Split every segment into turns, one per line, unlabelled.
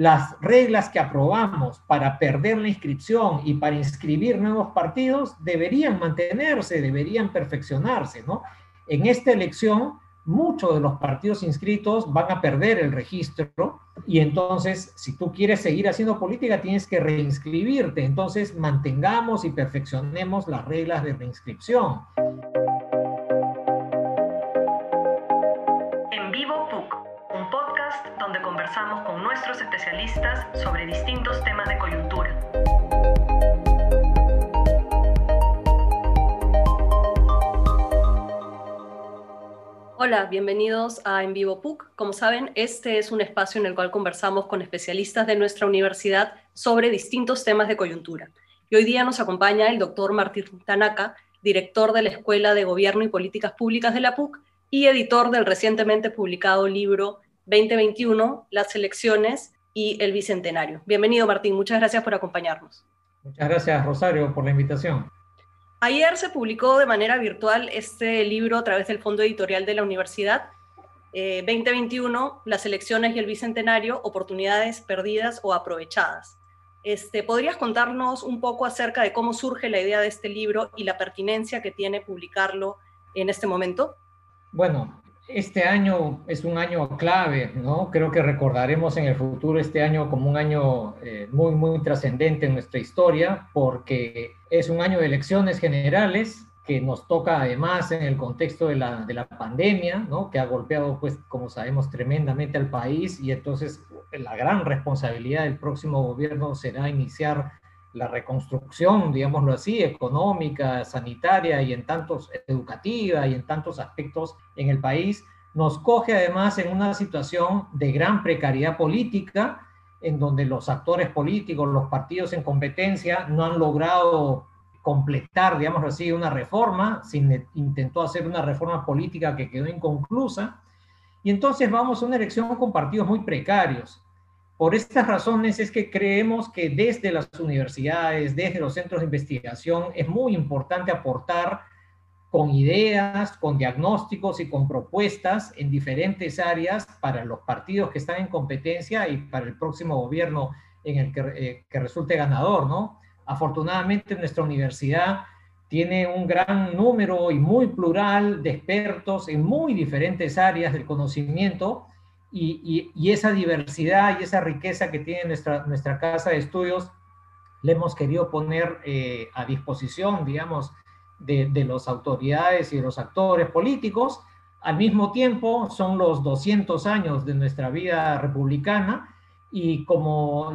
las reglas que aprobamos para perder la inscripción y para inscribir nuevos partidos deberían mantenerse, deberían perfeccionarse, ¿no? En esta elección, muchos de los partidos inscritos van a perder el registro y entonces, si tú quieres seguir haciendo política, tienes que reinscribirte. Entonces, mantengamos y perfeccionemos las reglas de reinscripción.
Especialistas sobre distintos temas de coyuntura. Hola, bienvenidos a En Vivo PUC. Como saben, este es un espacio en el cual conversamos con especialistas de nuestra universidad sobre distintos temas de coyuntura. Y hoy día nos acompaña el doctor Martín Tanaka, director de la Escuela de Gobierno y Políticas Públicas de la PUC y editor del recientemente publicado libro 2021, Las elecciones y el Bicentenario. Bienvenido, Martín. Muchas gracias por acompañarnos.
Muchas gracias, Rosario, por la invitación.
Ayer se publicó de manera virtual este libro a través del Fondo Editorial de la Universidad, 2021, eh, Las elecciones y el Bicentenario, oportunidades perdidas o aprovechadas. Este, ¿Podrías contarnos un poco acerca de cómo surge la idea de este libro y la pertinencia que tiene publicarlo en este momento?
Bueno, este año es un año clave, ¿no? Creo que recordaremos en el futuro este año como un año eh, muy, muy trascendente en nuestra historia, porque es un año de elecciones generales que nos toca además en el contexto de la, de la pandemia, ¿no? Que ha golpeado, pues, como sabemos, tremendamente al país y entonces la gran responsabilidad del próximo gobierno será iniciar la reconstrucción, digámoslo así, económica, sanitaria y en tantos educativa y en tantos aspectos en el país, nos coge además en una situación de gran precariedad política, en donde los actores políticos, los partidos en competencia no han logrado completar, digámoslo así, una reforma, sin, intentó hacer una reforma política que quedó inconclusa, y entonces vamos a una elección con partidos muy precarios. Por estas razones es que creemos que desde las universidades, desde los centros de investigación, es muy importante aportar con ideas, con diagnósticos y con propuestas en diferentes áreas para los partidos que están en competencia y para el próximo gobierno en el que, eh, resulte ganador, ¿no? Afortunadamente nuestra universidad tiene un gran número y muy plural de expertos en muy diferentes áreas del conocimiento y, esa diversidad y esa riqueza que tiene nuestra, nuestra casa de estudios, le hemos querido poner eh, a disposición, digamos, de, de las autoridades y de los actores políticos. Al mismo tiempo, son los 200 años de nuestra vida republicana y como,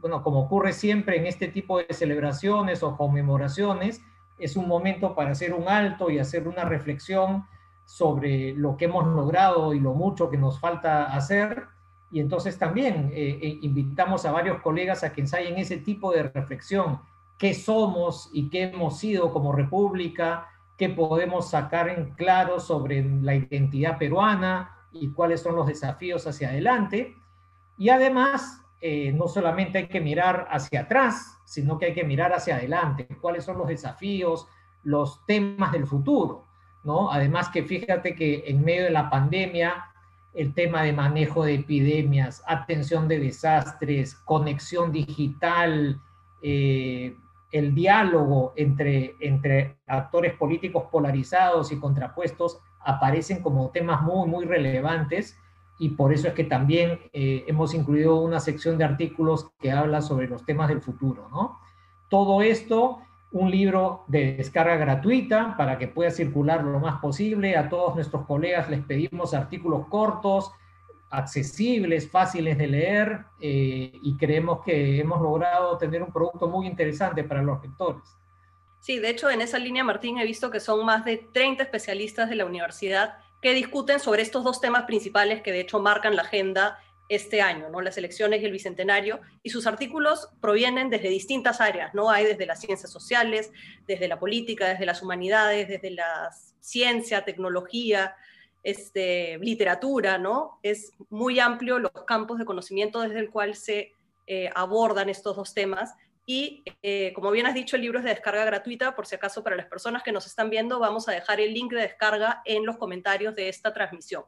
bueno, como ocurre siempre en este tipo de celebraciones o conmemoraciones, es un momento para hacer un alto y hacer una reflexión sobre lo que hemos logrado y lo mucho que nos falta hacer. Y entonces también eh, eh, invitamos a varios colegas a que ensayen ese tipo de reflexión, qué somos y qué hemos sido como república, qué podemos sacar en claro sobre la identidad peruana y cuáles son los desafíos hacia adelante. Y además, eh, no solamente hay que mirar hacia atrás, sino que hay que mirar hacia adelante, cuáles son los desafíos, los temas del futuro. Además que fíjate que en medio de la pandemia, el tema de manejo de epidemias, atención de desastres, conexión digital, eh, el diálogo entre, entre actores políticos polarizados y contrapuestos aparecen como temas muy, muy relevantes y por eso es que también eh, hemos incluido una sección de artículos que habla sobre los temas del futuro, ¿no? Todo esto un libro de descarga gratuita para que pueda circular lo más posible. A todos nuestros colegas les pedimos artículos cortos, accesibles, fáciles de leer eh, y creemos que hemos logrado tener un producto muy interesante para los lectores.
Sí, de hecho en esa línea, Martín, he visto que son más de 30 especialistas de la universidad que discuten sobre estos dos temas principales que de hecho marcan la agenda este año, ¿no? las elecciones y el bicentenario, y sus artículos provienen desde distintas áreas, ¿no? Hay desde las ciencias sociales, desde la política, desde las humanidades, desde la ciencia, tecnología, este, literatura, ¿no? Es muy amplio los campos de conocimiento desde el cual se eh, abordan estos dos temas. Y eh, como bien has dicho, el libro es de descarga gratuita, por si acaso para las personas que nos están viendo, vamos a dejar el link de descarga en los comentarios de esta transmisión.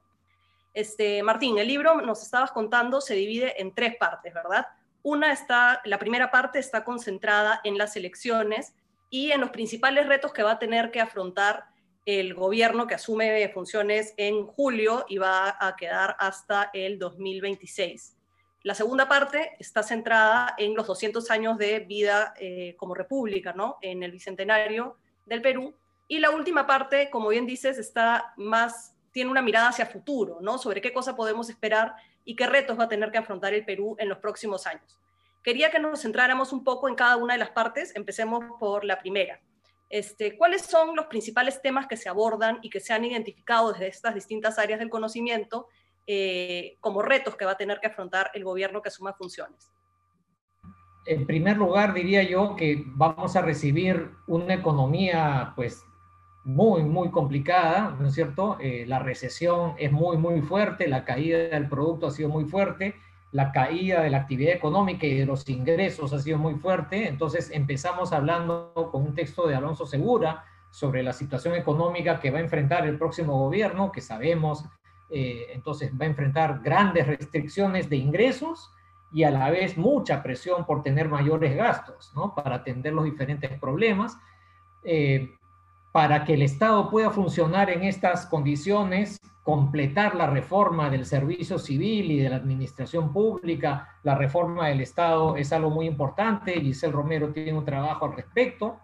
Este, Martín, el libro, nos estabas contando, se divide en tres partes, ¿verdad? Una está, la primera parte está concentrada en las elecciones y en los principales retos que va a tener que afrontar el gobierno que asume funciones en julio y va a quedar hasta el 2026. La segunda parte está centrada en los 200 años de vida eh, como república, ¿no? En el bicentenario del Perú. Y la última parte, como bien dices, está más, tiene una mirada hacia futuro, ¿no? Sobre qué cosa podemos esperar y qué retos va a tener que afrontar el Perú en los próximos años. Quería que nos centráramos un poco en cada una de las partes. Empecemos por la primera. Este, ¿Cuáles son los principales temas que se abordan y que se han identificado desde estas distintas áreas del conocimiento eh, como retos que va a tener que afrontar el gobierno que asuma funciones?
En primer lugar, diría yo que vamos a recibir una economía pues muy, muy complicada, ¿no es cierto? Eh, la recesión es muy, muy fuerte, la caída del producto ha sido muy fuerte, la caída de la actividad económica y de los ingresos ha sido muy fuerte. Entonces empezamos hablando con un texto de Alonso Segura sobre la situación económica que va a enfrentar el próximo gobierno, que sabemos, eh, entonces va a enfrentar grandes restricciones de ingresos y a la vez mucha presión por tener mayores gastos, ¿no? Para atender los diferentes problemas. Eh, para que el Estado pueda funcionar en estas condiciones, completar la reforma del servicio civil y de la administración pública, la reforma del Estado es algo muy importante, Giselle Romero tiene un trabajo al respecto.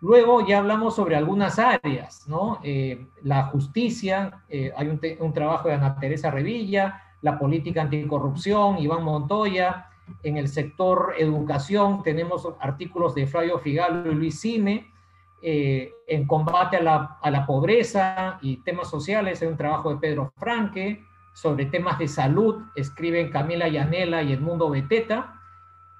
Luego ya hablamos sobre algunas áreas, ¿no? Eh, la justicia, eh, hay un, trabajo de Ana Teresa Revilla, la política anticorrupción, Iván Montoya, en el sector educación tenemos artículos de Flavio Figalo y Luis Cime, eh, en combate a la, a la, pobreza y temas sociales, hay un trabajo de Pedro Franque, sobre temas de salud, escriben Camila Yanela y Edmundo Beteta,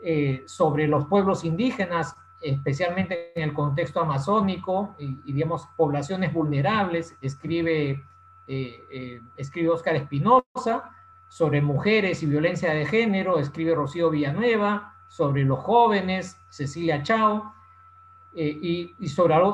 eh, sobre los pueblos indígenas, especialmente en el contexto amazónico y, digamos, poblaciones vulnerables, escribe, eh, escribe Oscar Espinosa, sobre mujeres y violencia de género, escribe Rocío Villanueva, sobre los jóvenes, Cecilia Chao, eh, y, y,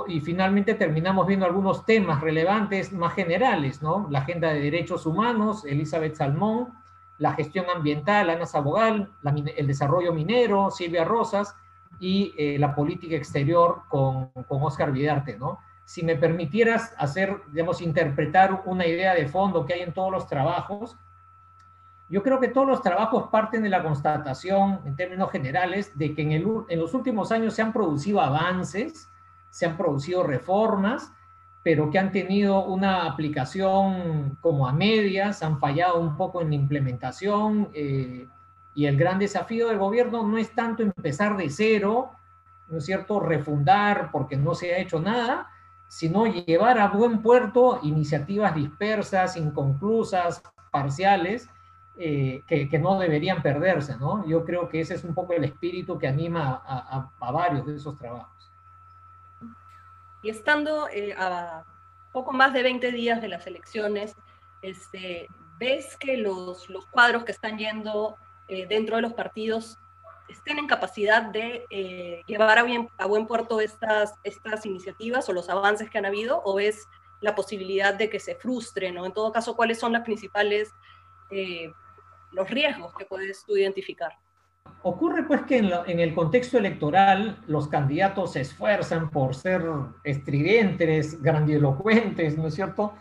y finalmente terminamos viendo algunos temas relevantes más generales, ¿no? La agenda de derechos humanos, Elizabeth Salmón, la gestión ambiental, Ana Sabogal, el desarrollo minero, Silvia Rosas, y eh, la política exterior con, con Oscar Vidarte, ¿no? Si me permitieras hacer, digamos, interpretar una idea de fondo que hay en todos los trabajos, yo creo que todos los trabajos parten de la constatación, en términos generales, de que en, el, en, los últimos años se han producido avances, se han producido reformas, pero que han tenido una aplicación como a medias, han fallado un poco en la implementación, eh, y el gran desafío del gobierno no es tanto empezar de cero, ¿no es cierto?, refundar porque no se ha hecho nada, sino llevar a buen puerto iniciativas dispersas, inconclusas, parciales, eh, que, no deberían perderse, ¿no? Yo creo que ese es un poco el espíritu que anima a, varios de esos trabajos.
Y estando eh, a poco más de 20 días de las elecciones, este, ¿ves que los, los cuadros que están yendo eh, dentro de los partidos estén en capacidad de llevar a, bien, a buen puerto estas, estas iniciativas o los avances que han habido? ¿O ves la posibilidad de que se frustren? ¿O en todo caso, cuáles son las principales los riesgos que puedes tú identificar.
Ocurre pues que en, el contexto electoral los candidatos se esfuerzan por ser estridentes, grandilocuentes, ¿no es cierto?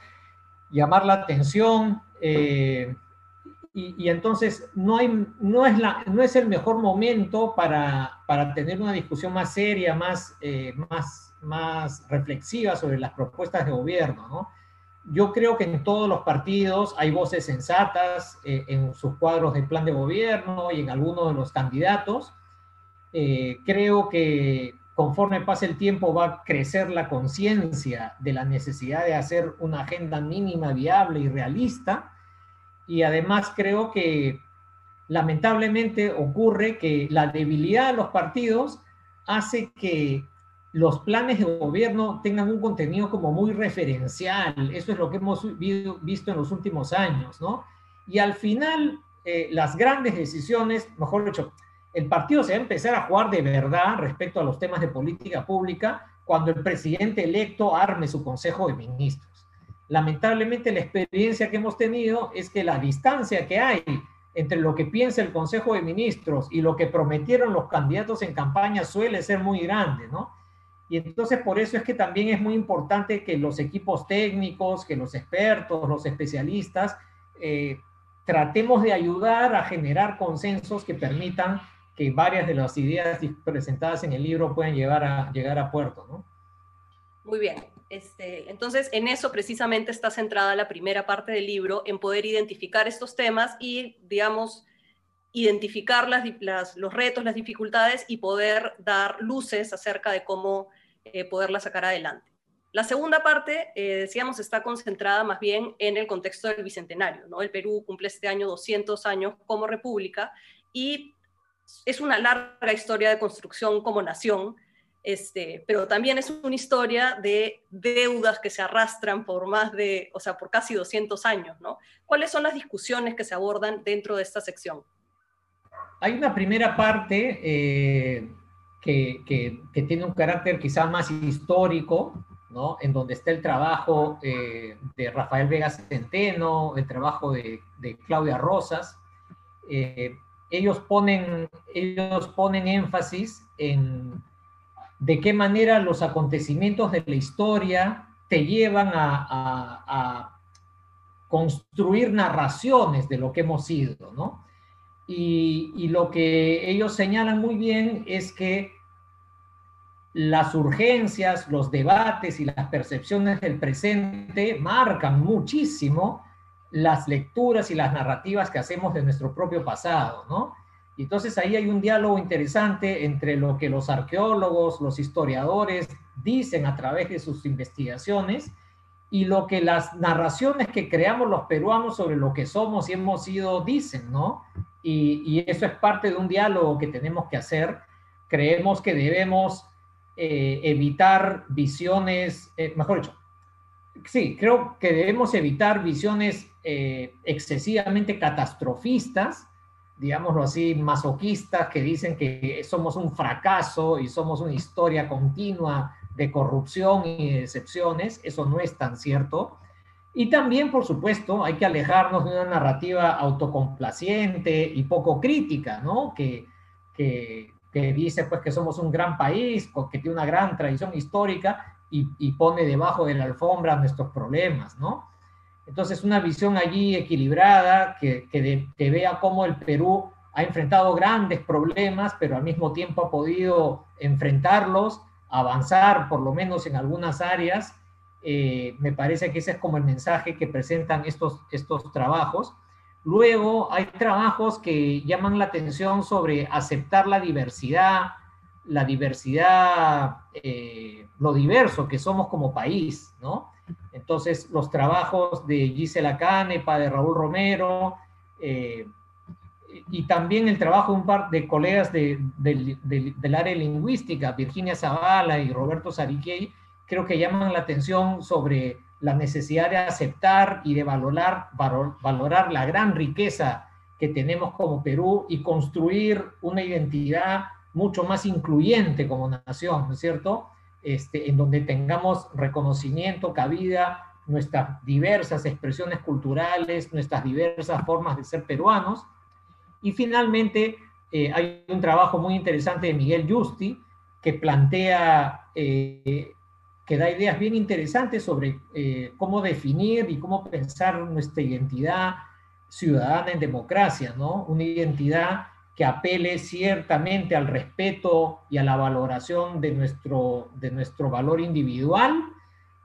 Llamar la atención eh, y, entonces no, hay, no, es la, no es el mejor momento para, para tener una discusión más seria, más, eh, más, más reflexiva sobre las propuestas de gobierno, ¿no? Yo creo que en todos los partidos hay voces sensatas eh, en sus cuadros de plan de gobierno y en algunos de los candidatos. Eh, creo que conforme pase el tiempo va a crecer la conciencia de la necesidad de hacer una agenda mínima, viable y realista. Y además creo que lamentablemente ocurre que la debilidad de los partidos hace que los planes de gobierno tengan un contenido como muy referencial. Eso es lo que hemos visto en los últimos años, ¿no? Y al final, eh, las grandes decisiones, mejor dicho, el partido se va a empezar a jugar de verdad respecto a los temas de política pública cuando el presidente electo arme su consejo de ministros. lamentablemente la experiencia que hemos tenido es que la distancia que hay entre lo que piensa el Consejo de Ministros y lo que prometieron los candidatos en campaña suele ser muy grande, ¿no? Y entonces por eso es que también es muy importante que los equipos técnicos, que los expertos, los especialistas, eh, tratemos de ayudar a generar consensos que permitan que varias de las ideas presentadas en el libro puedan llegar a, llegar a puerto, ¿no?
Muy bien. Este, entonces, en eso precisamente está centrada la primera parte del libro, en poder identificar estos temas y, digamos, identificar las, los retos, las dificultades y poder dar luces acerca de cómo eh, poderlas sacar adelante. La segunda parte, eh, decíamos, está concentrada más bien en el contexto del Bicentenario. ¿no? El Perú cumple este año 200 años como república y es una larga historia de construcción como nación, este, pero también es una historia de deudas que se arrastran por más de, o sea, por casi 200 años, ¿no? ¿Cuáles son las discusiones que se abordan dentro de esta sección?
Hay una primera parte eh, que, tiene un carácter quizá más histórico, ¿no? En donde está el trabajo eh, de Rafael Vega Centeno, el trabajo de, Claudia Rosas. Eh, ellos, ponen, ellos ponen énfasis en de qué manera los acontecimientos de la historia te llevan a, construir narraciones de lo que hemos sido, ¿no? Y, y, lo que ellos señalan muy bien es que las urgencias, los debates y las percepciones del presente marcan muchísimo las lecturas y las narrativas que hacemos de nuestro propio pasado, ¿no? entonces ahí hay un diálogo interesante entre lo que los arqueólogos, los historiadores dicen a través de sus investigaciones y lo que las narraciones que creamos los peruanos sobre lo que somos y hemos sido dicen, ¿no? Y, eso es parte de un diálogo que tenemos que hacer. Creemos que debemos eh, evitar visiones, eh, mejor dicho, sí, creo que debemos evitar visiones eh, excesivamente catastrofistas digámoslo así, masoquistas que dicen que somos un fracaso y somos una historia continua de corrupción y decepciones. Eso no es tan cierto. Y también, por supuesto, hay que alejarnos de una narrativa autocomplaciente y poco crítica, ¿no? Que, que, dice pues que somos un gran país, que tiene una gran tradición histórica y, y pone debajo de la alfombra nuestros problemas, ¿no? Entonces, una visión allí equilibrada que, que, vea cómo el Perú ha enfrentado grandes problemas, pero al mismo tiempo ha podido enfrentarlos, avanzar por lo menos en algunas áreas. Eh, me parece que ese es como el mensaje que presentan estos, estos trabajos. Luego hay trabajos que llaman la atención sobre aceptar la diversidad, la diversidad, eh, lo diverso que somos como país, ¿no? Entonces, los trabajos de Gisela Canepa, de Raúl Romero, eh, y también el trabajo de un par de colegas del área lingüística, Virginia Zavala y Roberto Sariquey, creo que llaman la atención sobre la necesidad de aceptar y de valorar, valorar la gran riqueza que tenemos como Perú y construir una identidad mucho más incluyente como nación, ¿no es cierto? Este, en donde tengamos reconocimiento, cabida, nuestras diversas expresiones culturales, nuestras diversas formas de ser peruanos. Y finalmente, eh, hay un trabajo muy interesante de Miguel Justi que plantea, eh, que da ideas bien interesantes sobre eh, cómo definir y cómo pensar nuestra identidad ciudadana en democracia, ¿no? Una identidad que apele ciertamente al respeto y a la valoración de nuestro, de nuestro valor individual,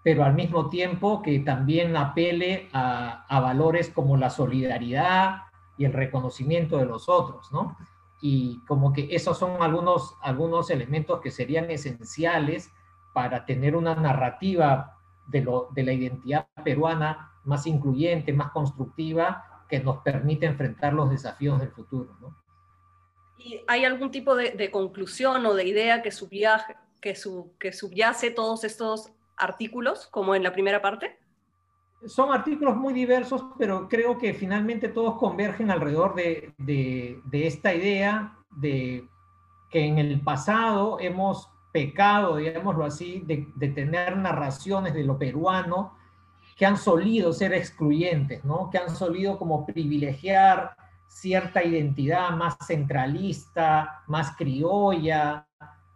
pero al mismo tiempo que también apele a, a valores como la solidaridad y el reconocimiento de los otros, ¿no? Y como que esos son algunos, algunos elementos que serían esenciales para tener una narrativa de, lo, de la identidad peruana más incluyente, más constructiva, que nos permite enfrentar los desafíos del futuro, ¿no?
hay algún tipo de, conclusión o de idea que, que, que subyace todos estos artículos, como en la primera parte?
Son artículos muy diversos, pero creo que finalmente todos convergen alrededor de, de, esta idea de que en el pasado hemos pecado, digámoslo así, de, tener narraciones de lo peruano que han solido ser excluyentes, ¿no? que han solido como privilegiar cierta identidad más centralista, más criolla,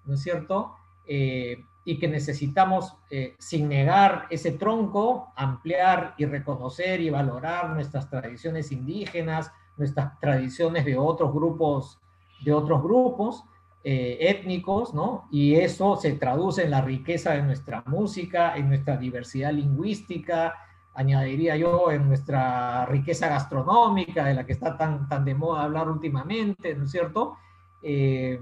¿no es cierto? Eh, y que necesitamos, eh, sin negar ese tronco, ampliar y reconocer y valorar nuestras tradiciones indígenas, nuestras tradiciones de otros grupos, de otros grupos eh, étnicos, ¿no? Y eso se traduce en la riqueza de nuestra música, en nuestra diversidad lingüística, añadiría yo, en nuestra riqueza gastronómica, de la que está tan, tan de moda hablar últimamente, ¿no es cierto? Eh,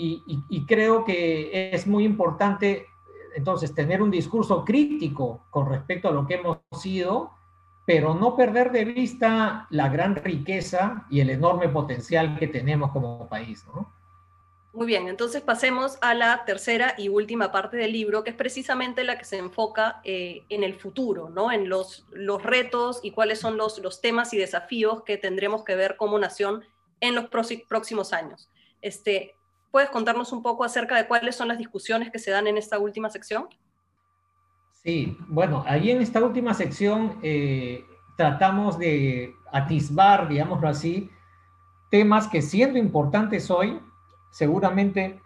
y, creo que es muy importante, entonces, tener un discurso crítico con respecto a lo que hemos sido, pero no perder de vista la gran riqueza y el enorme potencial que tenemos como país, ¿no?
Muy bien, entonces pasemos a la tercera y última parte del libro, que es precisamente la que se enfoca eh, en el futuro, ¿no? en los, los retos y cuáles son los, los temas y desafíos que tendremos que ver como nación en los próximos años. Este, ¿Puedes contarnos un poco acerca de cuáles son las discusiones que se dan en esta última sección?
Sí, bueno, ahí en esta última sección eh, tratamos de atisbar, digámoslo así, temas que siendo importantes hoy, seguramente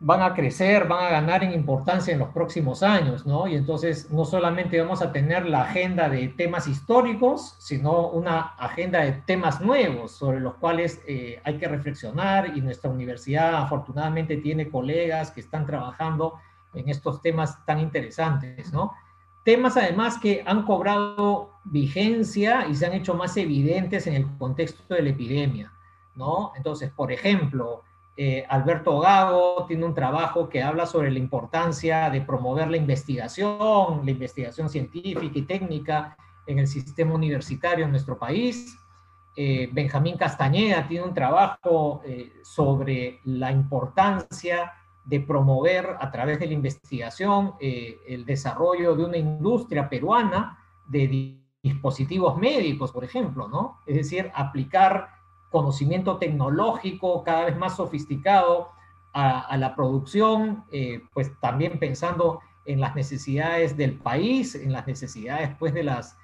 van a crecer, van a ganar en importancia en los próximos años, ¿no? Y entonces no solamente vamos a tener la agenda de temas históricos, sino una agenda de temas nuevos sobre los cuales eh, hay que reflexionar y nuestra universidad afortunadamente tiene colegas que están trabajando en estos temas tan interesantes, ¿no? Temas además que han cobrado vigencia y se han hecho más evidentes en el contexto de la epidemia, ¿no? Entonces, por ejemplo, eh, Alberto Gago tiene un trabajo que habla sobre la importancia de promover la investigación, la investigación científica y técnica en el sistema universitario en nuestro país. Eh, Benjamín Castañeda tiene un trabajo eh, sobre la importancia de promover a través de la investigación el desarrollo de una industria peruana de dispositivos médicos, por ejemplo, ¿no? Es decir, aplicar conocimiento tecnológico cada vez más sofisticado a, la producción, eh, pues también pensando en las necesidades del país, en las necesidades pues de las,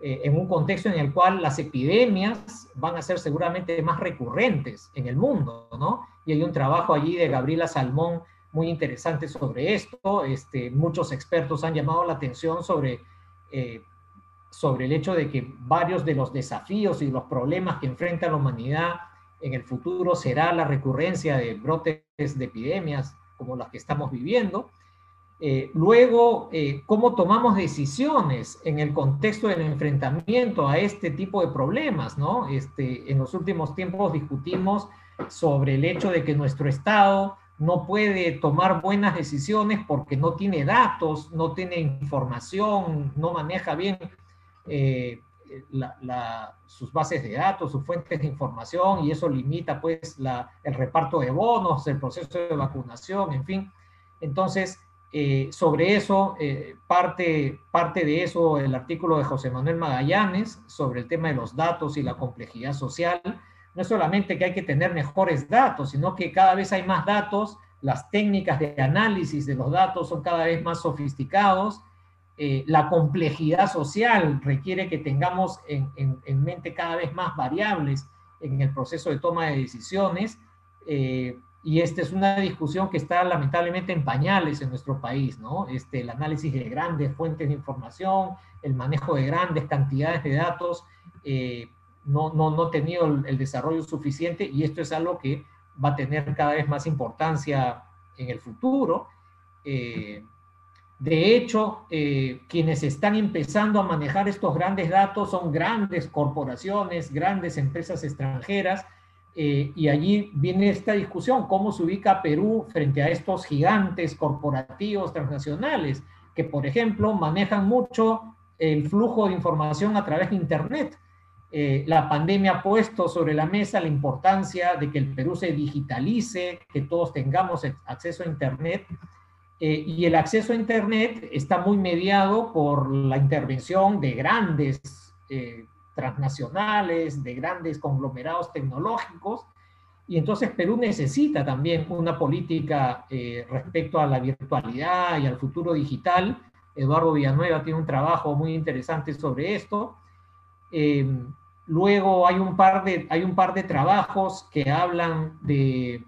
eh, en un contexto en el cual las epidemias van a ser seguramente más recurrentes en el mundo, ¿no? Y hay un trabajo allí de Gabriela Salmón muy interesante sobre esto, este, muchos expertos han llamado la atención sobre eh, sobre el hecho de que varios de los desafíos y los problemas que enfrenta la humanidad en el futuro será la recurrencia de brotes de epidemias como las que estamos viviendo. Eh, luego, eh, cómo tomamos decisiones en el contexto del enfrentamiento a este tipo de problemas, ¿no? Este, en los últimos tiempos discutimos sobre el hecho de que nuestro Estado no puede tomar buenas decisiones porque no tiene datos, no tiene información, no maneja bien eh, sus bases de datos, sus fuentes de información, y eso limita pues el reparto de bonos, el proceso de vacunación, en fin. Entonces, eh, sobre eso, eh, parte, parte de eso el artículo de José Manuel Magallanes sobre el tema de los datos y la complejidad social. No es solamente que hay que tener mejores datos, sino que cada vez hay más datos, las técnicas de análisis de los datos son cada vez más sofisticados, eh, la complejidad social requiere que tengamos en, mente cada vez más variables en el proceso de toma de decisiones. Eh, y esta es una discusión que está lamentablemente en pañales en nuestro país, ¿no? Este, el análisis de grandes fuentes de información, el manejo de grandes cantidades de datos, eh, no, no, no ha tenido el, desarrollo suficiente y esto es algo que va a tener cada vez más importancia en el futuro. De hecho, eh, quienes están empezando a manejar estos grandes datos son grandes corporaciones, grandes empresas extranjeras, eh, y allí viene esta discusión, cómo se ubica Perú frente a estos gigantes corporativos transnacionales, que por ejemplo manejan mucho el flujo de información a través de Internet. Eh, la pandemia ha puesto sobre la mesa la importancia de que el Perú se digitalice, que todos tengamos acceso a Internet eh, y el acceso a Internet está muy mediado por la intervención de grandes eh, transnacionales, de grandes conglomerados tecnológicos. Y entonces Perú necesita también una política eh, respecto a la virtualidad y al futuro digital Eduardo Villanueva tiene un trabajo muy interesante sobre esto. luego hay un, par de, hay un par de trabajos que hablan de,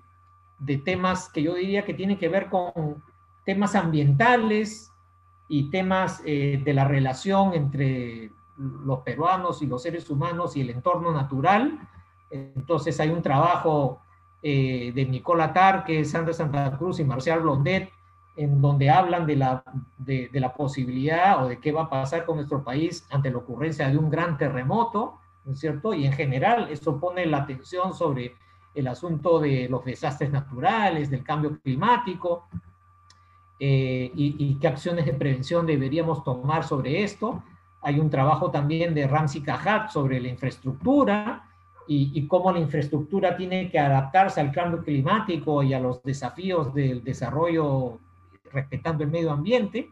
de temas que yo diría que tienen que ver con temas ambientales y temas de la relación entre los peruanos y los seres humanos y el entorno natural. Entonces hay un trabajo eh, de Nicola Tarque, Sandra Santa Cruz y Marcial Blondet, en donde hablan de la, de, la posibilidad o de qué va a pasar con nuestro país ante la ocurrencia de un gran terremoto, ¿no es cierto? Y en general eso pone la atención sobre el asunto de los desastres naturales, del cambio climático, eh, y, qué acciones de prevención deberíamos tomar sobre esto. Hay un trabajo también de Ramsey Cajat sobre la infraestructura y, cómo la infraestructura tiene que adaptarse al cambio climático y a los desafíos del desarrollo respetando el medio ambiente.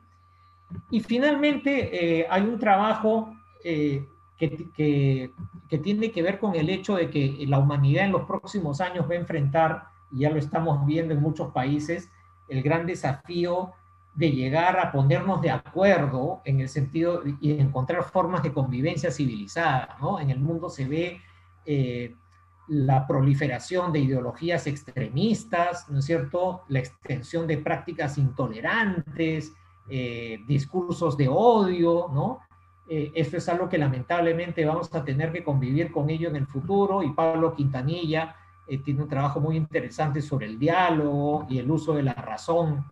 Y finalmente eh, hay un trabajo eh, que, que, que, tiene que ver con el hecho de que la humanidad en los próximos años va a enfrentar, y ya lo estamos viendo en muchos países, el gran desafío de llegar a ponernos de acuerdo en el sentido y encontrar formas de convivencia civilizada. ¿no? En el mundo se ve eh, la proliferación de ideologías extremistas, ¿no es cierto? La extensión de prácticas intolerantes, eh, discursos de odio, ¿no? Eh, esto es algo que lamentablemente vamos a tener que convivir con ello en el futuro y Pablo Quintanilla tiene un trabajo muy interesante sobre el diálogo y el uso de la razón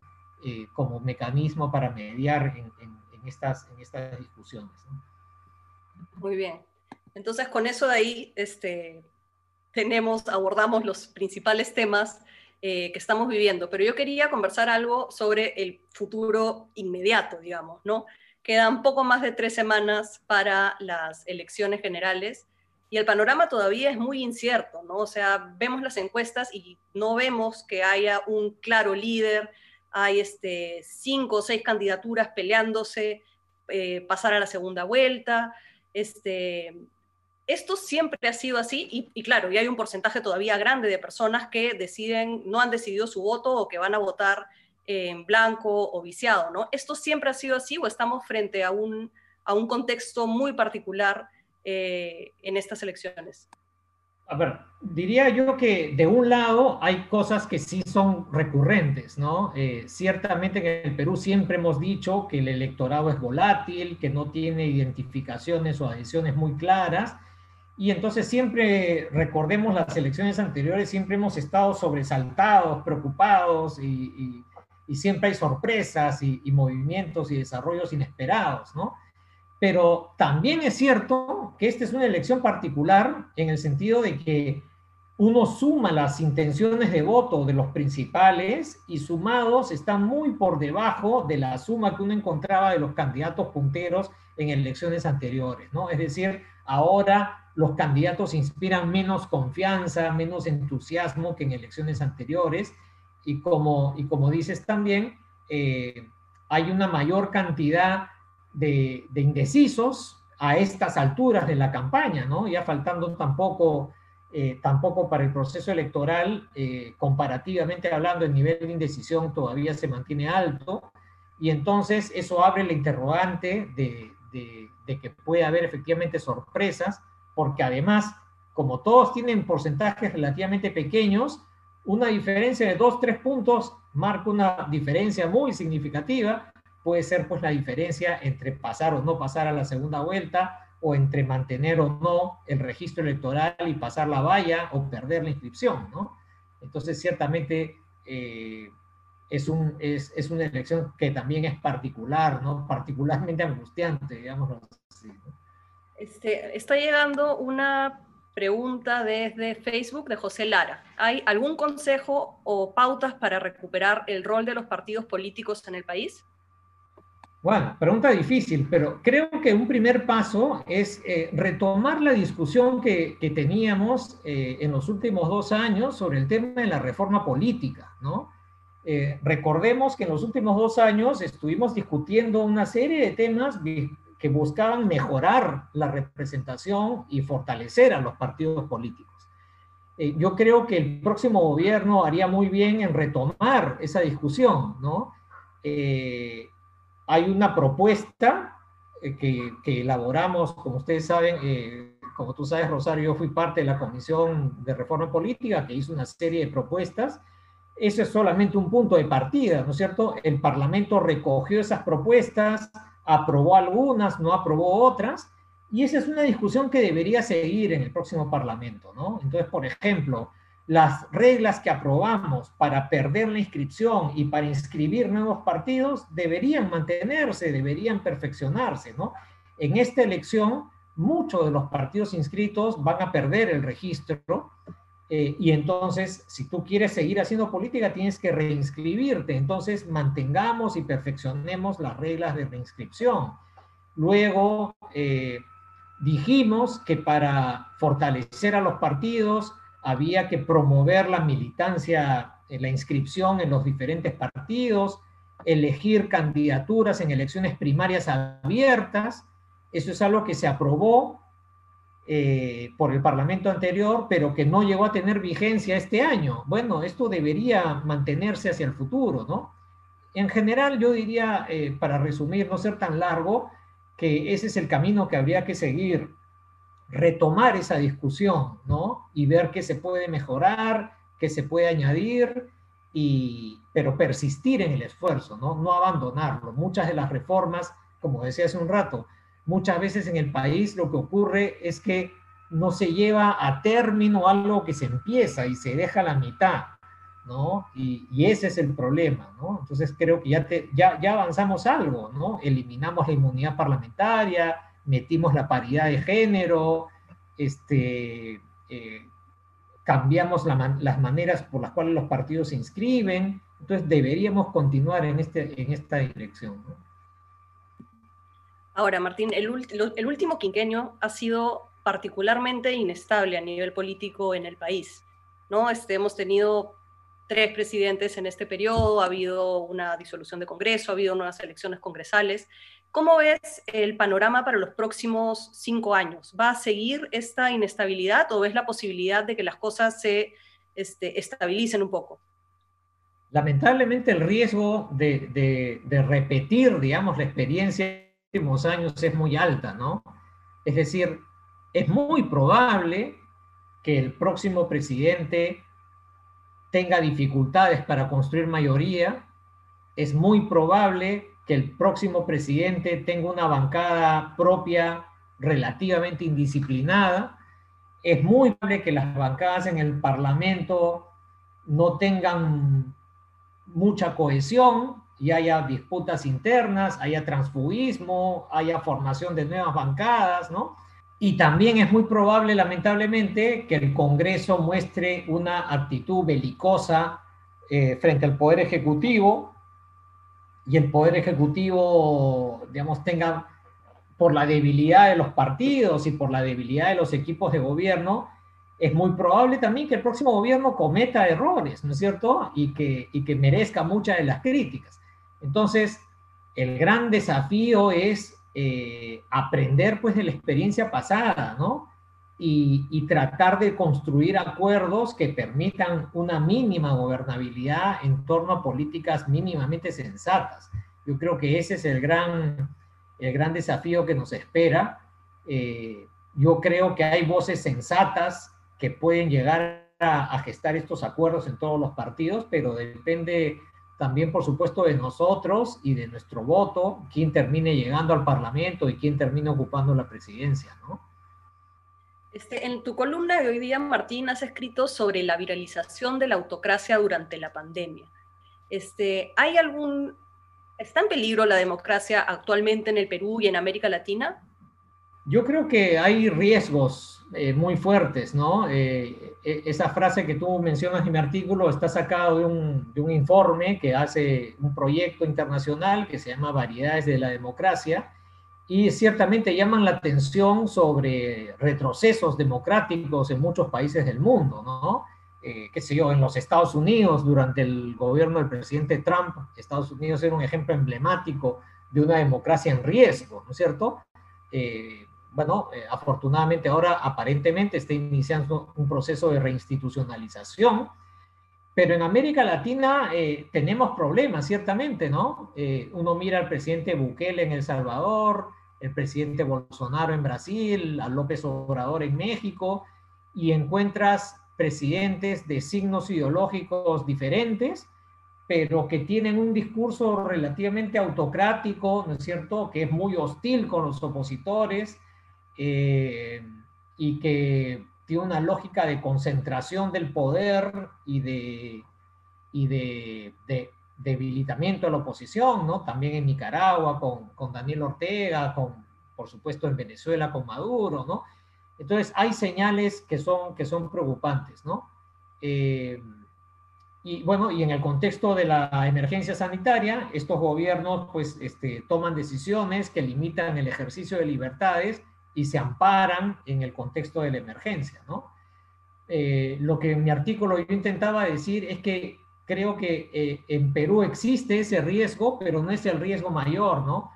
eh, como mecanismo para mediar en, estas, en estas discusiones.
Muy bien. Entonces, con eso de ahí, este, tenemos, abordamos los principales temas eh, que estamos viviendo, pero yo quería conversar algo sobre el futuro inmediato, digamos, ¿no? Quedan poco más de tres semanas para las elecciones generales y el panorama todavía es muy incierto, ¿no? O sea, vemos las encuestas y no vemos que haya un claro líder, hay este, cinco o seis candidaturas peleándose, eh, pasar a la segunda vuelta. Este, esto siempre ha sido así y, y, claro, y hay un porcentaje todavía grande de personas que deciden, no han decidido su voto o que van a votar en blanco o viciado, ¿no? ¿Esto siempre ha sido así o estamos frente a un, a un contexto muy particular eh, en estas elecciones?
a ver, diría yo que de un lado hay cosas que sí son recurrentes, ¿no? Eh, ciertamente en el Perú siempre hemos dicho que el electorado es volátil, que no tiene identificaciones o adhesiones muy claras, y entonces siempre, recordemos las elecciones anteriores, siempre hemos estado sobresaltados, preocupados, y, siempre hay sorpresas y, y movimientos y desarrollos inesperados, ¿no? Pero también es cierto que esta es una elección particular en el sentido de que uno suma las intenciones de voto de los principales y sumados están muy por debajo de la suma que uno encontraba de los candidatos punteros en elecciones anteriores, ¿no? Es decir, ahora los candidatos inspiran menos confianza, menos entusiasmo que en elecciones anteriores y como, y como dices también, eh, hay una mayor cantidad de, indecisos a estas alturas de la campaña, ¿no? Ya faltando tampoco, eh, tampoco para el proceso electoral, eh, comparativamente hablando, el nivel de indecisión todavía se mantiene alto, y entonces eso abre la interrogante de, de que puede haber efectivamente sorpresas, porque además, como todos tienen porcentajes relativamente pequeños, una diferencia de dos, tres puntos marca una diferencia muy significativa puede ser pues la diferencia entre pasar o no pasar a la segunda vuelta o entre mantener o no el registro electoral y pasar la valla o perder la inscripción, ¿no? Entonces, ciertamente eh, es, un, es, es, una elección que también es particular, ¿no? Particularmente angustiante, digamos así.
Este, está llegando una pregunta desde Facebook de José Lara. ¿Hay algún consejo o pautas para recuperar el rol de los partidos políticos en el país?
Bueno, pregunta difícil, pero creo que un primer paso es eh, retomar la discusión que, teníamos eh, en los últimos dos años sobre el tema de la reforma política, ¿no? Eh, recordemos que en los últimos dos años estuvimos discutiendo una serie de temas que buscaban mejorar la representación y fortalecer a los partidos políticos. yo creo que el próximo gobierno haría muy bien en retomar esa discusión, ¿no? Hay una propuesta que, que, elaboramos, como ustedes saben, como tú sabes, Rosario, yo fui parte de la Comisión de Reforma Política que hizo una serie de propuestas. Eso es solamente un punto de partida, ¿no es cierto? El Parlamento recogió esas propuestas, aprobó algunas, no aprobó otras, y esa es una discusión que debería seguir en el próximo Parlamento, ¿no? Entonces, por ejemplo, las reglas que aprobamos para perder la inscripción y para inscribir nuevos partidos deberían mantenerse, deberían perfeccionarse, ¿no? En esta elección muchos de los partidos inscritos van a perder el registro eh, y entonces si tú quieres seguir haciendo política tienes que reinscribirte. Entonces mantengamos y perfeccionemos las reglas de reinscripción. Luego eh, dijimos que para fortalecer a los partidos había que promover la militancia, la inscripción en los diferentes partidos, elegir candidaturas en elecciones primarias abiertas, eso es algo que se aprobó eh, por el Parlamento anterior, pero que no llegó a tener vigencia este año. Bueno, esto debería mantenerse hacia el futuro, ¿no? En general, yo diría, eh, para resumir, no ser tan largo, que ese es el camino que habría que seguir, retomar esa discusión, ¿no? Y ver qué se puede mejorar, qué se puede añadir, y, pero persistir en el esfuerzo, ¿no? No abandonarlo. Muchas de las reformas, como decía hace un rato, muchas veces en el país lo que ocurre es que no se lleva a término algo que se empieza y se deja a la mitad, ¿no? Y, ese es el problema, ¿no? Entonces creo que ya, ya, ya avanzamos algo, ¿no? Eliminamos la inmunidad parlamentaria, metimos la paridad de género, este, eh, cambiamos las maneras por las cuales los partidos se inscriben, entonces deberíamos continuar en, este, en esta dirección.
Ahora, Martín, el, último quinquenio ha sido particularmente inestable a nivel político en el país. ¿no? Este, hemos tenido tres presidentes en este periodo, ha habido una disolución de Congreso, ha habido nuevas elecciones congresales. ¿Cómo ves el panorama para los próximos cinco años? ¿Va a seguir esta inestabilidad o ves la posibilidad de que las cosas se este, estabilicen un poco?
Lamentablemente el riesgo de, de repetir, digamos, la experiencia años es muy alta, ¿no? Es decir, es muy probable que el próximo presidente tenga dificultades para construir mayoría, es muy probable que el próximo presidente tenga una bancada propia relativamente indisciplinada, es muy probable que las bancadas en el Parlamento no tengan mucha cohesión, y haya disputas internas, haya transfugismo, haya formación de nuevas bancadas, ¿no? Y también es muy probable, lamentablemente, que el Congreso muestre una actitud belicosa eh, frente al Poder Ejecutivo y el Poder Ejecutivo, digamos, tenga, por la debilidad de los partidos y por la debilidad de los equipos de gobierno, es muy probable también que el próximo gobierno cometa errores, ¿no es cierto? Y que, y que merezca muchas de las críticas. Entonces, el gran desafío es eh, aprender pues de la experiencia pasada, ¿no? Y, tratar de construir acuerdos que permitan una mínima gobernabilidad en torno a políticas mínimamente sensatas. Yo creo que ese es el gran, el gran desafío que nos espera. Eh, yo creo que hay voces sensatas que pueden llegar a, a gestar estos acuerdos en todos los partidos, pero depende también, por supuesto, de nosotros y de nuestro voto, quién termine llegando al Parlamento y quién termine ocupando la presidencia, ¿no?
Este, en tu columna de hoy día, Martín, has escrito sobre la viralización de la autocracia durante la pandemia. Este, ¿Hay algún... ¿Está en peligro la democracia actualmente en el Perú y en América Latina?
Yo creo que hay riesgos eh, muy fuertes, ¿no? Eh, e, esa frase que tú mencionas en mi artículo está sacado de un, de un, informe que hace un proyecto internacional que se llama Variedades de la Democracia y ciertamente llaman la atención sobre retrocesos democráticos en muchos países del mundo, ¿no? Eh, qué sé yo, en los Estados Unidos durante el gobierno del presidente Trump, Estados Unidos era un ejemplo emblemático de una democracia en riesgo, ¿no es cierto? Bueno, eh, afortunadamente ahora aparentemente está iniciando un proceso de reinstitucionalización Pero en América Latina eh, tenemos problemas, ciertamente, ¿no? Eh, uno mira al presidente Bukele en El Salvador, el presidente Bolsonaro en Brasil, a López Obrador en México, y encuentras presidentes de signos ideológicos diferentes, pero que tienen un discurso relativamente autocrático, ¿no es cierto?, que es muy hostil con los opositores eh, y que tiene una lógica de concentración del poder y de, y de, debilitamiento de la oposición, ¿no? También en Nicaragua con, con, Daniel Ortega, con, por supuesto en Venezuela con Maduro, ¿no? Entonces hay señales que son, que son preocupantes, ¿no? Eh, y bueno, y en el contexto de la emergencia sanitaria, estos gobiernos pues este, toman decisiones que limitan el ejercicio de libertades y se amparan en el contexto de la emergencia, ¿no? Eh, lo que en mi artículo yo intentaba decir es que creo que eh, en Perú existe ese riesgo, pero no es el riesgo mayor, ¿no?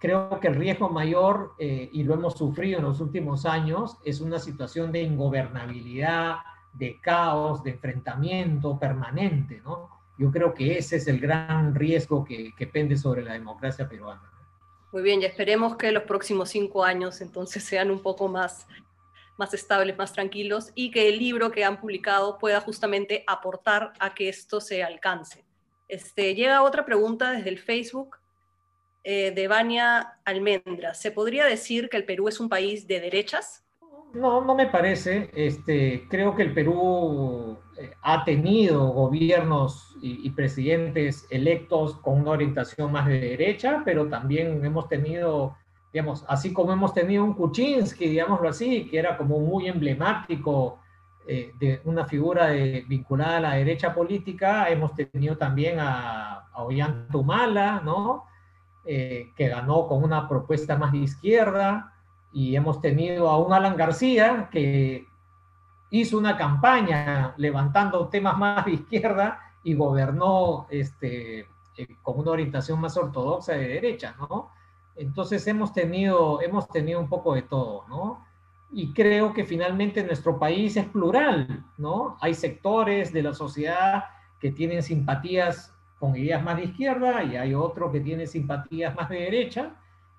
Creo que el riesgo mayor, eh, y lo hemos sufrido en los últimos años, es una situación de ingobernabilidad, de caos, de enfrentamiento permanente, ¿no? Yo creo que ese es el gran riesgo que, que pende sobre la democracia peruana.
Muy bien, y esperemos que los próximos cinco años entonces sean un poco más, más estables, más tranquilos y que el libro que han publicado pueda justamente aportar a que esto se alcance. Este, llega otra pregunta desde el Facebook eh, de Vania Almendra. ¿Se podría decir que el Perú es un país de derechas?
No, no me parece. Este, creo que el Perú eh, ha tenido gobiernos y, presidentes electos con una orientación más de derecha, pero también hemos tenido, digamos, así como hemos tenido un Kuczynski, digámoslo así, que era como muy emblemático eh, de una figura vinculada a la derecha política, hemos tenido también a, a Ollanta ¿no? Eh, que ganó con una propuesta más de izquierda y hemos tenido a un Alan García que hizo una campaña levantando temas más de izquierda y gobernó este, eh, con una orientación más ortodoxa de derecha, ¿no? Entonces hemos tenido, hemos tenido un poco de todo, ¿no? Y creo que finalmente nuestro país es plural, ¿no? Hay sectores de la sociedad que tienen simpatías con ideas más de izquierda y hay otros que tienen simpatías más de derecha,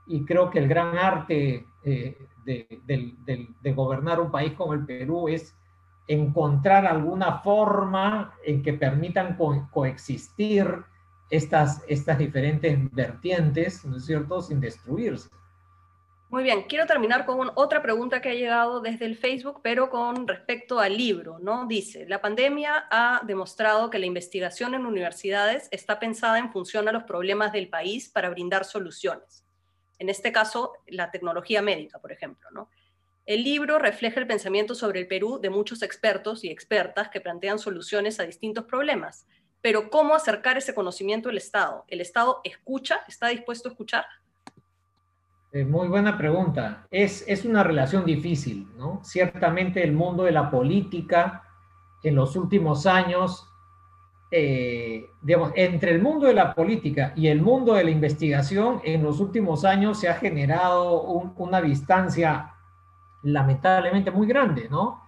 y creo que el gran arte eh, de, gobernar un país como el Perú es encontrar alguna forma en que permitan coexistir estas, diferentes vertientes, ¿no es cierto?, sin destruirse.
Muy bien, quiero terminar con otra pregunta que ha llegado desde el Facebook, pero con respecto al libro, ¿no? Dice, la pandemia ha demostrado que la investigación en universidades está pensada en función a los problemas del país para brindar soluciones en este caso la tecnología médica, por ejemplo. El libro refleja el pensamiento sobre el Perú de muchos expertos y expertas que plantean soluciones a distintos problemas. Pero ¿cómo acercar ese conocimiento al Estado? ¿El Estado escucha? ¿Está dispuesto a escuchar?
Muy buena pregunta. Es, es una relación difícil, ¿no? Ciertamente el mundo de la política en los últimos años eh, digamos, entre el mundo de la política y el mundo de la investigación, en los últimos años se ha generado una distancia lamentablemente muy grande, ¿no?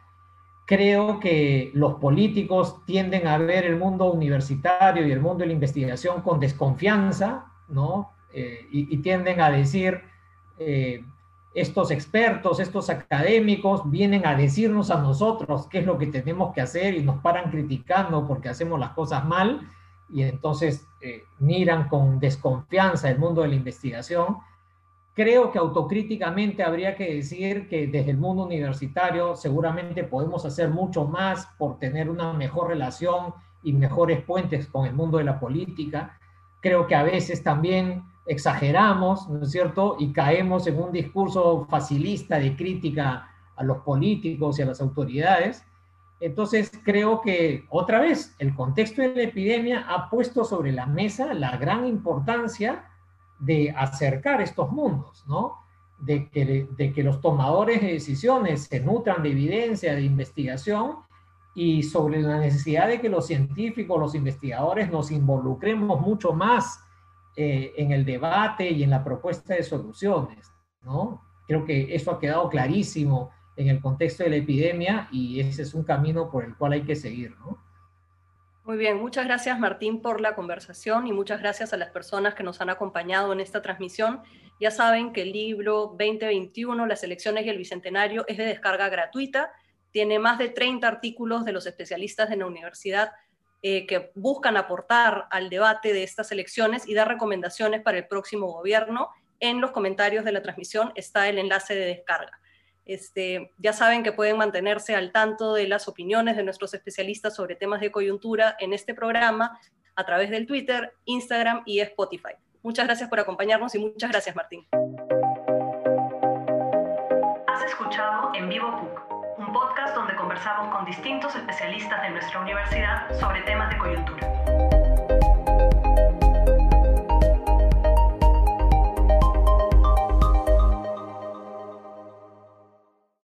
Creo que los políticos tienden a ver el mundo universitario y el mundo de la investigación con desconfianza, ¿no? Eh, y, tienden a decir, eh, estos expertos, estos académicos vienen a decirnos a nosotros qué es lo que tenemos que hacer y nos paran criticando porque hacemos las cosas mal y entonces eh, miran con desconfianza el mundo de la investigación. Creo que autocríticamente habría que decir que desde el mundo universitario seguramente podemos hacer mucho más por tener una mejor relación y mejores puentes con el mundo de la política. Creo que a veces también exageramos, ¿no es cierto? Y caemos en un discurso facilista de crítica a los políticos y a las autoridades. Entonces, creo que otra vez el contexto de la epidemia ha puesto sobre la mesa la gran importancia de acercar estos mundos, ¿no? De que, de que los tomadores de decisiones se nutran de evidencia, de investigación y sobre la necesidad de que los científicos, los investigadores nos involucremos mucho más eh, en el debate y en la propuesta de soluciones, ¿no? Creo que eso ha quedado clarísimo en el contexto de la epidemia y ese es un camino por el cual hay que seguir,
Muy bien, muchas gracias Martín por la conversación y muchas gracias a las personas que nos han acompañado en esta transmisión. Ya saben que el libro 2021, las elecciones y el Bicentenario, es de descarga gratuita. Tiene más de 30 artículos de los especialistas de la universidad eh, que buscan aportar al debate de estas elecciones y dar recomendaciones para el próximo gobierno. En los comentarios de la transmisión está el enlace de descarga. Este, ya saben que pueden mantenerse al tanto de las opiniones de nuestros especialistas sobre temas de coyuntura en este programa a través del Twitter, Instagram y Spotify. Muchas gracias por acompañarnos y muchas gracias, Martín.
Has escuchado En Vivo PUC, podcast donde conversamos con distintos especialistas de nuestra universidad sobre temas de coyuntura.